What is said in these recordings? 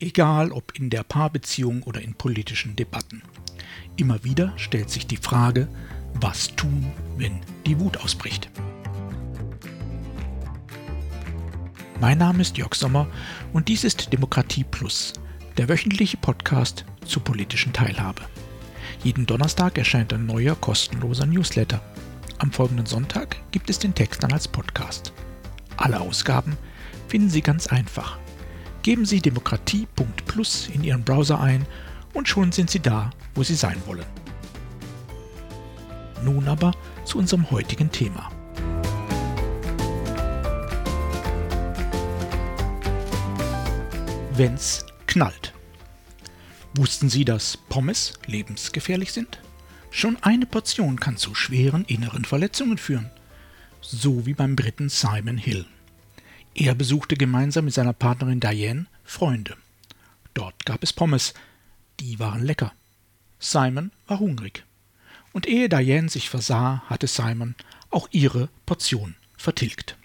egal ob in der Paarbeziehung oder in politischen Debatten. Immer wieder stellt sich die Frage, was tun, wenn die Wut ausbricht. Mein Name ist Jörg Sommer und dies ist Demokratie Plus, der wöchentliche Podcast zur politischen Teilhabe. Jeden Donnerstag erscheint ein neuer kostenloser Newsletter. Am folgenden Sonntag gibt es den Text dann als Podcast. Alle Ausgaben finden Sie ganz einfach Geben Sie demokratie.plus in Ihren Browser ein und schon sind Sie da, wo Sie sein wollen. Nun aber zu unserem heutigen Thema. Wenn's knallt. Wussten Sie, dass Pommes lebensgefährlich sind? Schon eine Portion kann zu schweren inneren Verletzungen führen. So wie beim Briten Simon Hill. Er besuchte gemeinsam mit seiner Partnerin Diane Freunde. Dort gab es Pommes. Die waren lecker. Simon war hungrig. Und ehe Diane sich versah, hatte Simon auch ihre Portion vertilgt.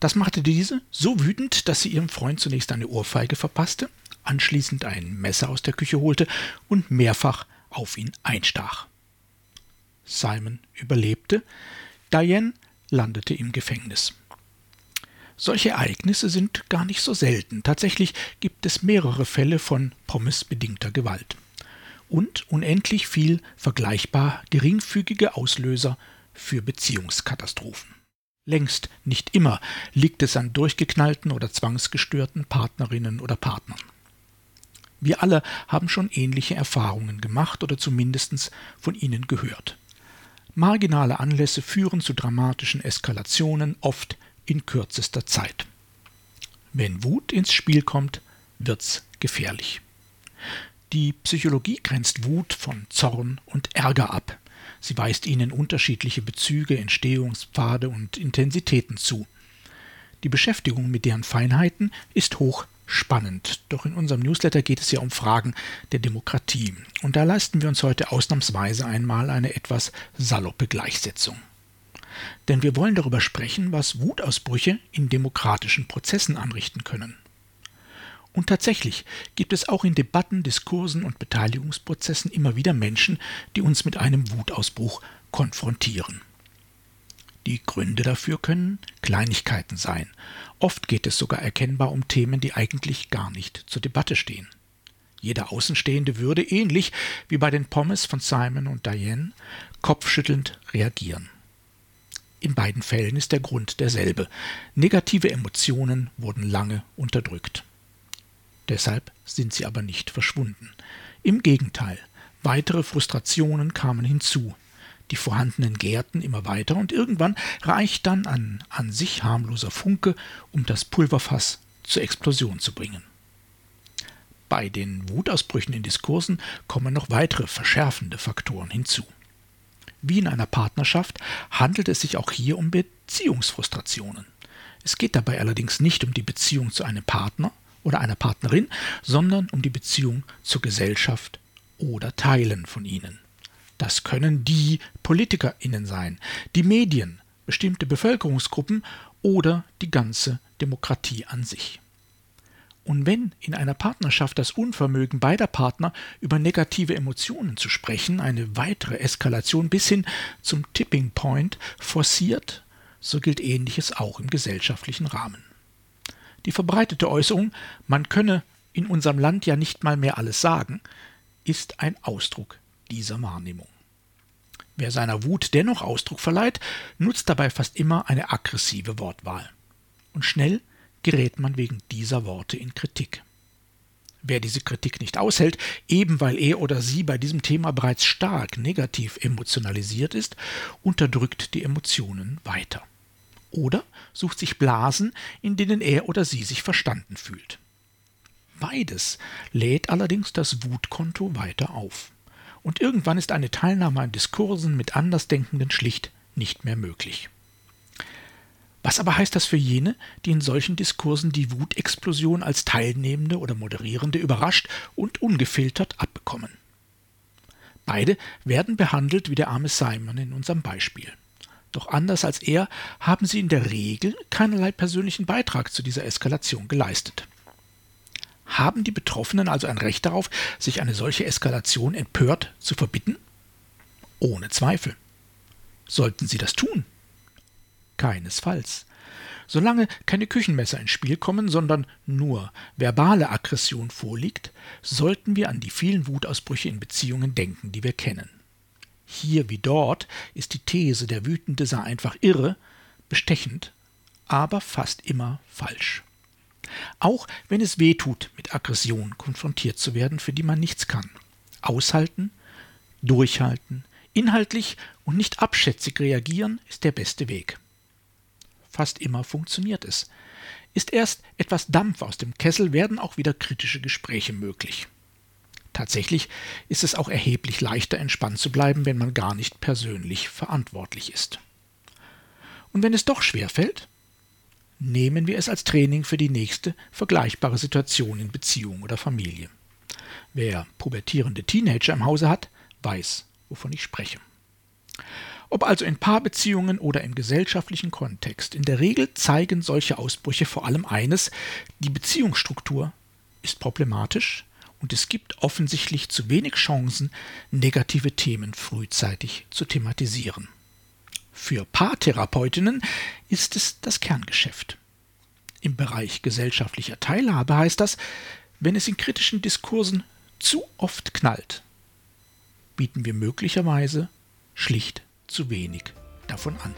Das machte diese so wütend, dass sie ihrem Freund zunächst eine Ohrfeige verpasste, anschließend ein Messer aus der Küche holte und mehrfach auf ihn einstach. Simon überlebte, Diane landete im Gefängnis. Solche Ereignisse sind gar nicht so selten. Tatsächlich gibt es mehrere Fälle von pommesbedingter Gewalt. Und unendlich viel vergleichbar geringfügige Auslöser für Beziehungskatastrophen. Längst nicht immer liegt es an durchgeknallten oder zwangsgestörten Partnerinnen oder Partnern. Wir alle haben schon ähnliche Erfahrungen gemacht oder zumindest von ihnen gehört. Marginale Anlässe führen zu dramatischen Eskalationen, oft in kürzester Zeit. Wenn Wut ins Spiel kommt, wird's gefährlich. Die Psychologie grenzt Wut von Zorn und Ärger ab. Sie weist ihnen unterschiedliche Bezüge, Entstehungspfade und Intensitäten zu. Die Beschäftigung mit deren Feinheiten ist hoch spannend. Doch in unserem Newsletter geht es ja um Fragen der Demokratie. Und da leisten wir uns heute ausnahmsweise einmal eine etwas saloppe Gleichsetzung. Denn wir wollen darüber sprechen, was Wutausbrüche in demokratischen Prozessen anrichten können. Und tatsächlich gibt es auch in Debatten, Diskursen und Beteiligungsprozessen immer wieder Menschen, die uns mit einem Wutausbruch konfrontieren. Die Gründe dafür können Kleinigkeiten sein. Oft geht es sogar erkennbar um Themen, die eigentlich gar nicht zur Debatte stehen. Jeder Außenstehende würde, ähnlich wie bei den Pommes von Simon und Diane, kopfschüttelnd reagieren. In beiden Fällen ist der Grund derselbe. Negative Emotionen wurden lange unterdrückt. Deshalb sind sie aber nicht verschwunden. Im Gegenteil, weitere Frustrationen kamen hinzu. Die vorhandenen gärten immer weiter und irgendwann reicht dann ein an sich harmloser Funke, um das Pulverfass zur Explosion zu bringen. Bei den Wutausbrüchen in Diskursen kommen noch weitere verschärfende Faktoren hinzu. Wie in einer Partnerschaft handelt es sich auch hier um Beziehungsfrustrationen. Es geht dabei allerdings nicht um die Beziehung zu einem Partner oder einer Partnerin, sondern um die Beziehung zur Gesellschaft oder Teilen von ihnen. Das können die Politikerinnen sein, die Medien, bestimmte Bevölkerungsgruppen oder die ganze Demokratie an sich. Und wenn in einer Partnerschaft das Unvermögen beider Partner über negative Emotionen zu sprechen eine weitere Eskalation bis hin zum Tipping Point forciert, so gilt ähnliches auch im gesellschaftlichen Rahmen. Die verbreitete Äußerung, man könne in unserem Land ja nicht mal mehr alles sagen, ist ein Ausdruck dieser Wahrnehmung. Wer seiner Wut dennoch Ausdruck verleiht, nutzt dabei fast immer eine aggressive Wortwahl. Und schnell gerät man wegen dieser Worte in Kritik. Wer diese Kritik nicht aushält, eben weil er oder sie bei diesem Thema bereits stark negativ emotionalisiert ist, unterdrückt die Emotionen weiter. Oder sucht sich Blasen, in denen er oder sie sich verstanden fühlt. Beides lädt allerdings das Wutkonto weiter auf. Und irgendwann ist eine Teilnahme an Diskursen mit Andersdenkenden schlicht nicht mehr möglich. Was aber heißt das für jene, die in solchen Diskursen die Wutexplosion als Teilnehmende oder Moderierende überrascht und ungefiltert abbekommen? Beide werden behandelt wie der arme Simon in unserem Beispiel. Doch anders als er haben sie in der Regel keinerlei persönlichen Beitrag zu dieser Eskalation geleistet. Haben die Betroffenen also ein Recht darauf, sich eine solche Eskalation empört zu verbitten? Ohne Zweifel. Sollten sie das tun? Keinesfalls. Solange keine Küchenmesser ins Spiel kommen, sondern nur verbale Aggression vorliegt, sollten wir an die vielen Wutausbrüche in Beziehungen denken, die wir kennen. Hier wie dort ist die These, der Wütende sei einfach irre, bestechend, aber fast immer falsch. Auch wenn es weh tut, mit Aggression konfrontiert zu werden, für die man nichts kann. Aushalten, durchhalten, inhaltlich und nicht abschätzig reagieren ist der beste Weg. Fast immer funktioniert es. Ist erst etwas Dampf aus dem Kessel, werden auch wieder kritische Gespräche möglich. Tatsächlich ist es auch erheblich leichter entspannt zu bleiben, wenn man gar nicht persönlich verantwortlich ist. Und wenn es doch schwer fällt, nehmen wir es als Training für die nächste vergleichbare Situation in Beziehung oder Familie. Wer pubertierende Teenager im Hause hat, weiß, wovon ich spreche. Ob also in Paarbeziehungen oder im gesellschaftlichen Kontext, in der Regel zeigen solche Ausbrüche vor allem eines, die Beziehungsstruktur ist problematisch und es gibt offensichtlich zu wenig Chancen, negative Themen frühzeitig zu thematisieren. Für Paartherapeutinnen ist es das Kerngeschäft. Im Bereich gesellschaftlicher Teilhabe heißt das, wenn es in kritischen Diskursen zu oft knallt, bieten wir möglicherweise schlicht zu wenig davon an.